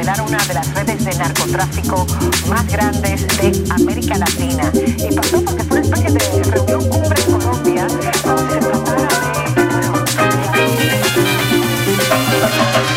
una de las redes de narcotráfico más grandes de América Latina. Y pasó porque fue una especie de reunión cumbre en Colombia donde se tratara de...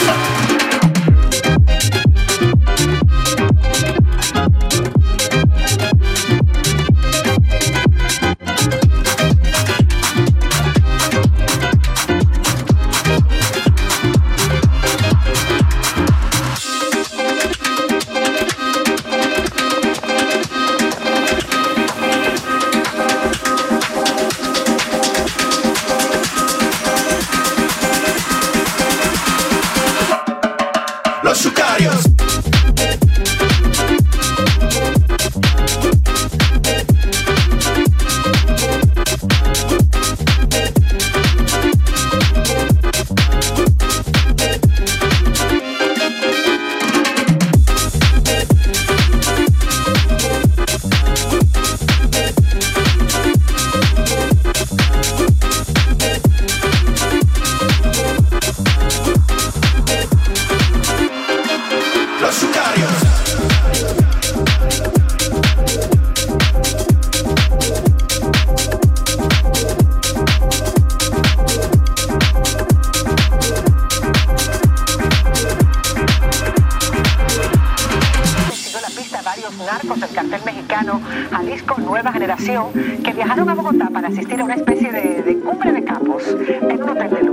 para asistir a una especie de, cumbre de capos en un hotel de lujo.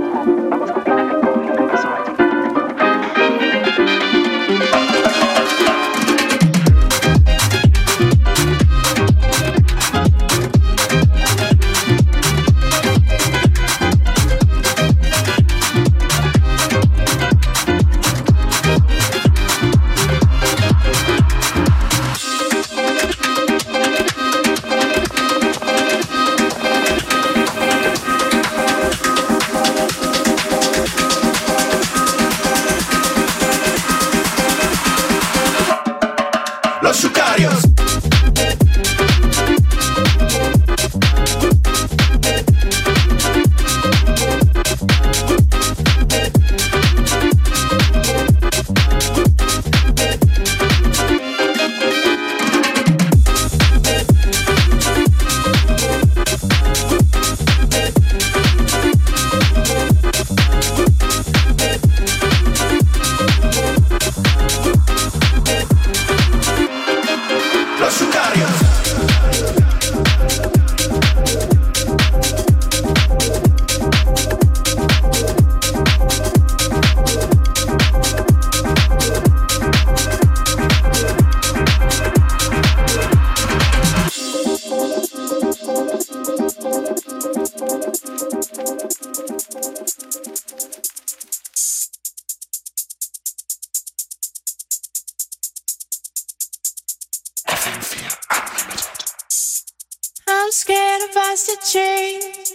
Scared of us to change.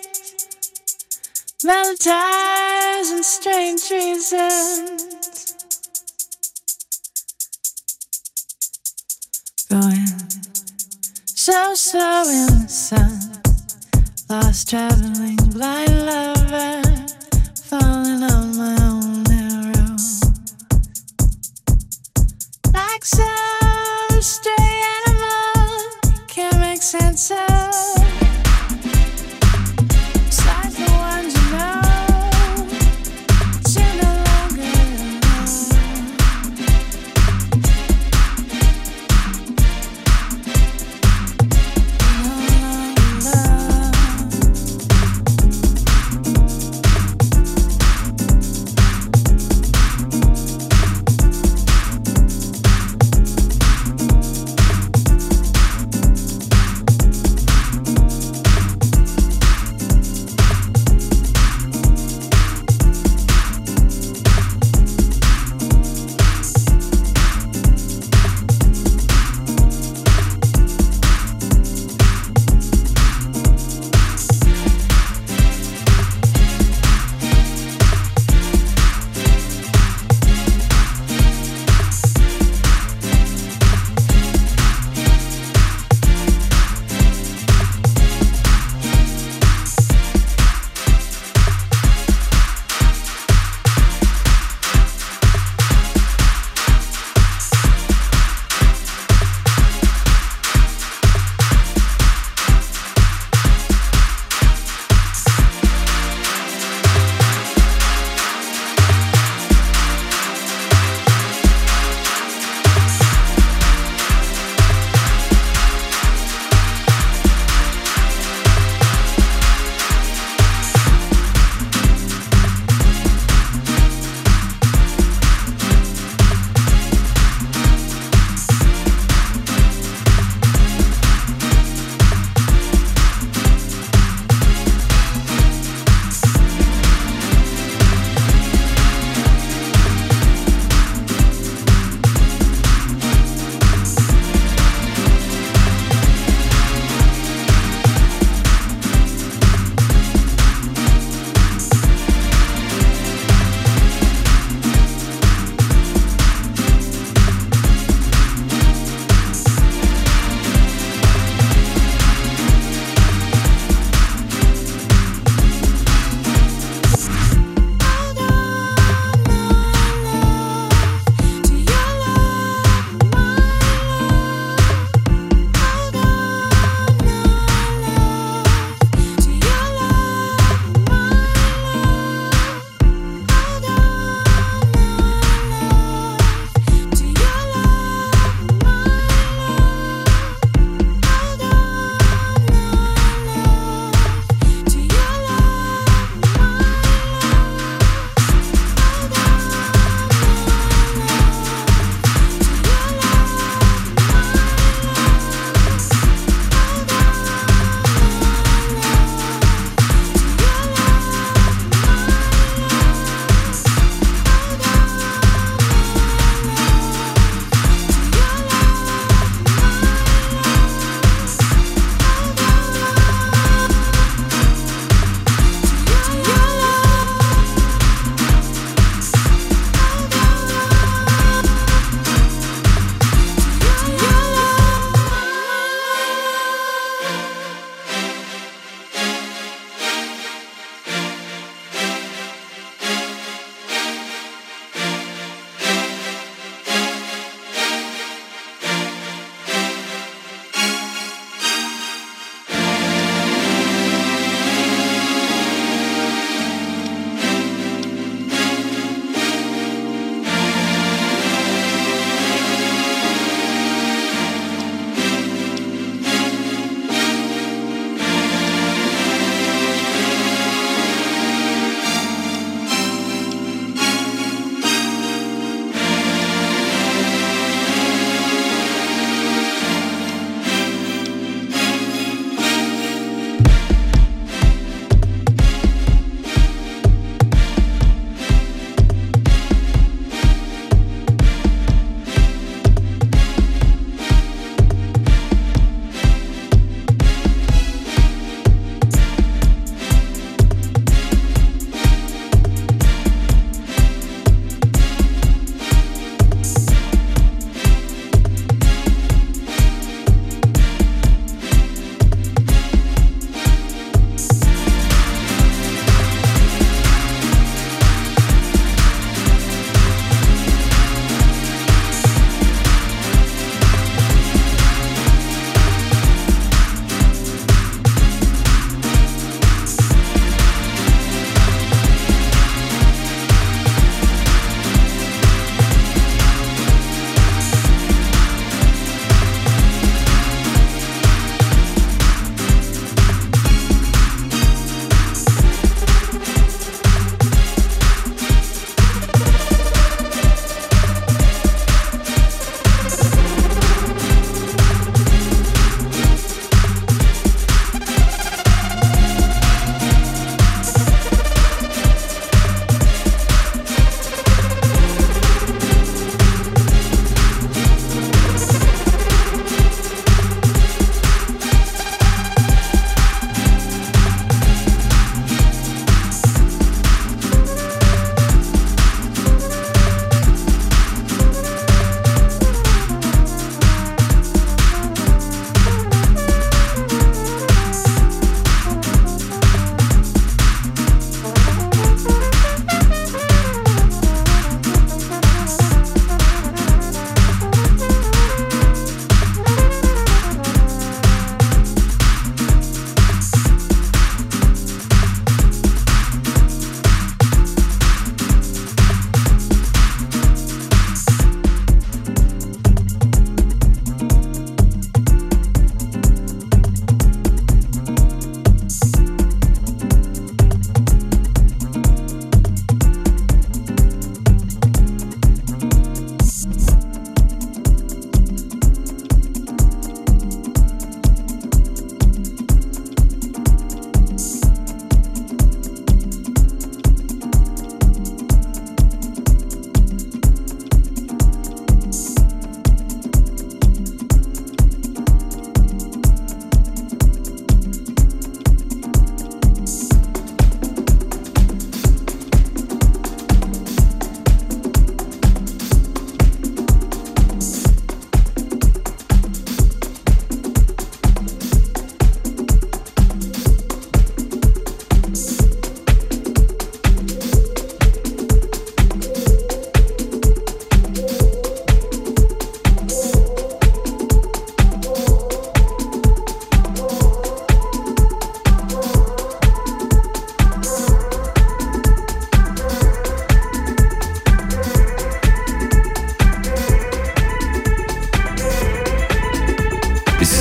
Valentines and strange reasons. Going so slow in the sun. Lost traveling, blind lover.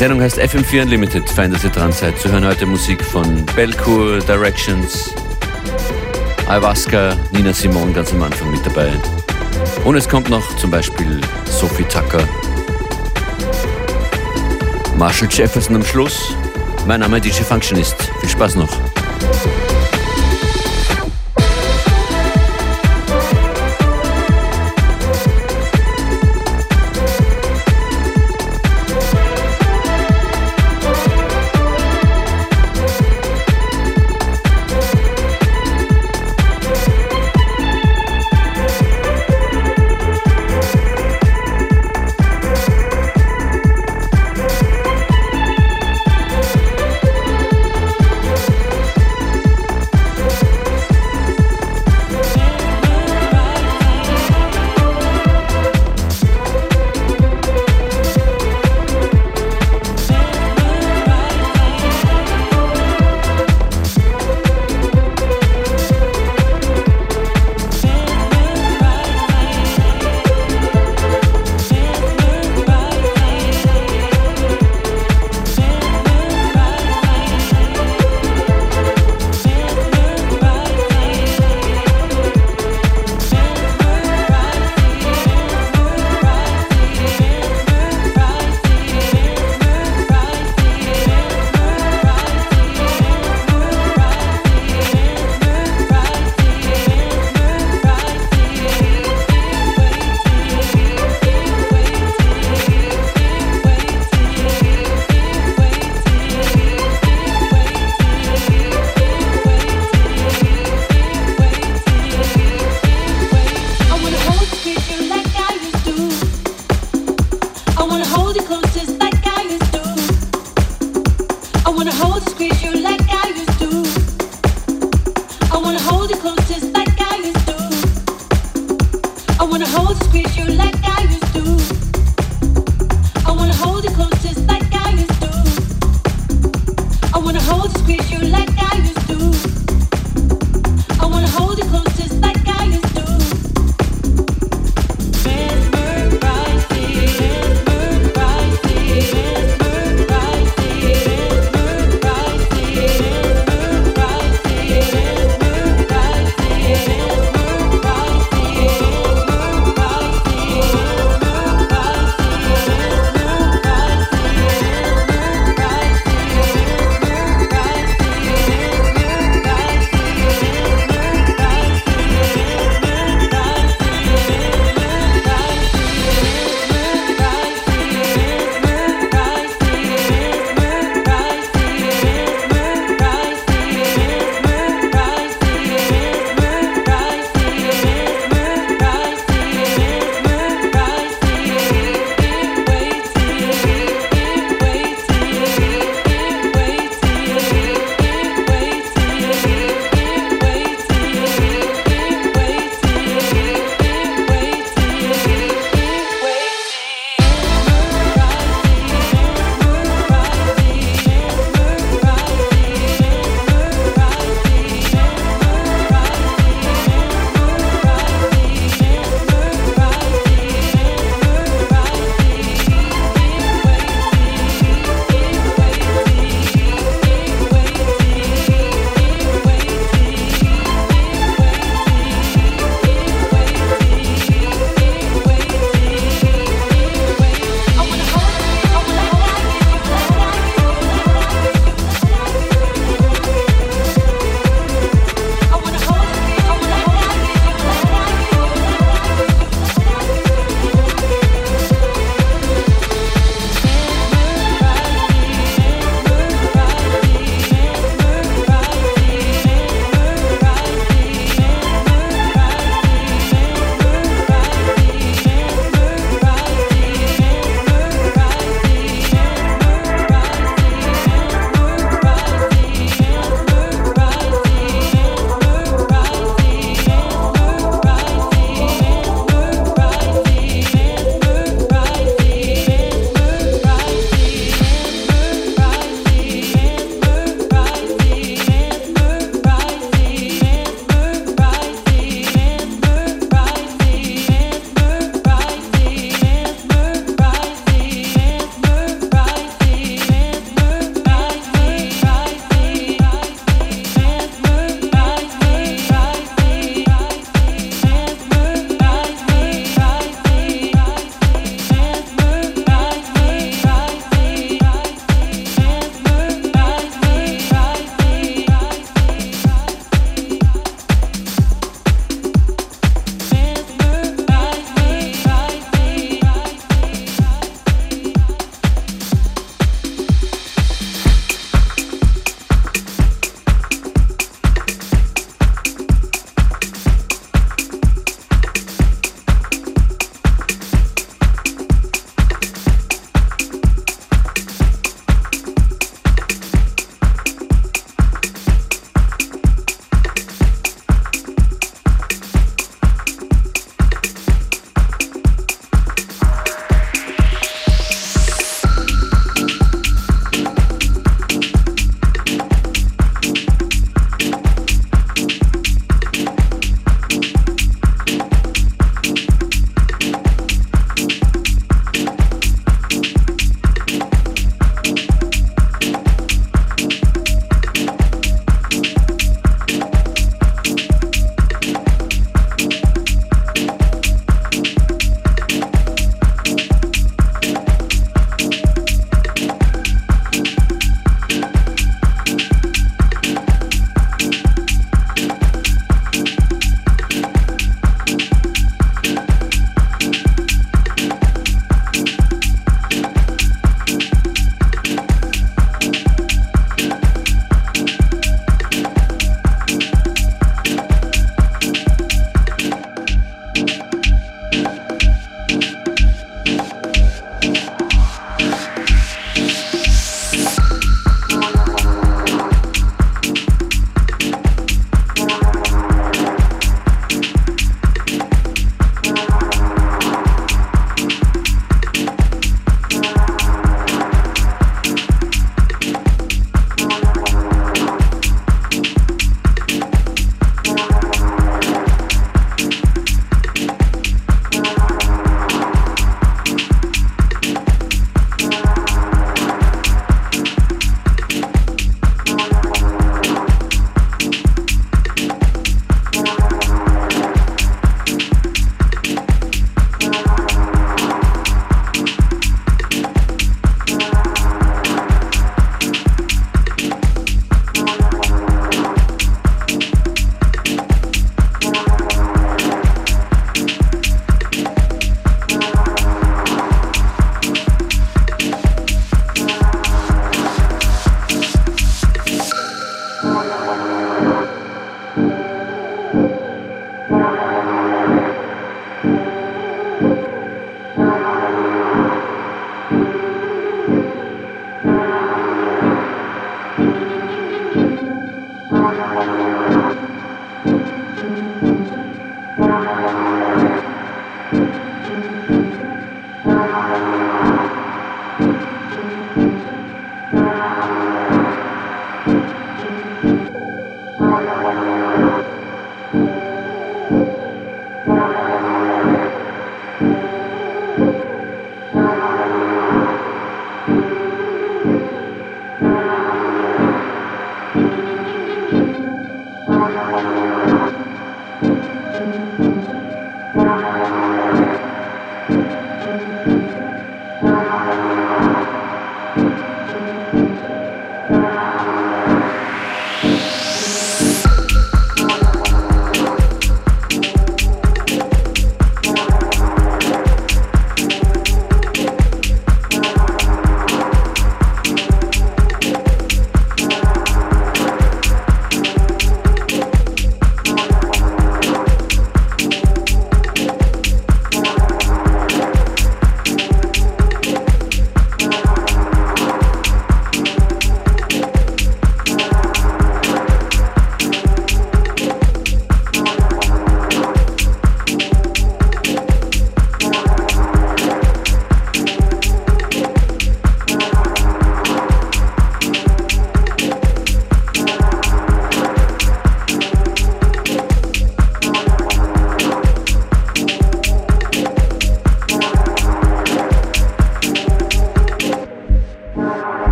Sendung heißt FM4 Unlimited. Fein, dass ihr dran seid. Zu hören heute Musik von Belcour, Directions, Ayahuasca, Nina Simone ganz am Anfang mit dabei. Und es kommt noch zum Beispiel Sophie Tucker, Marshall Jefferson am Schluss. Mein Name ist DJ Functionist. Viel Spaß noch.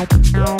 I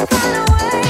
away.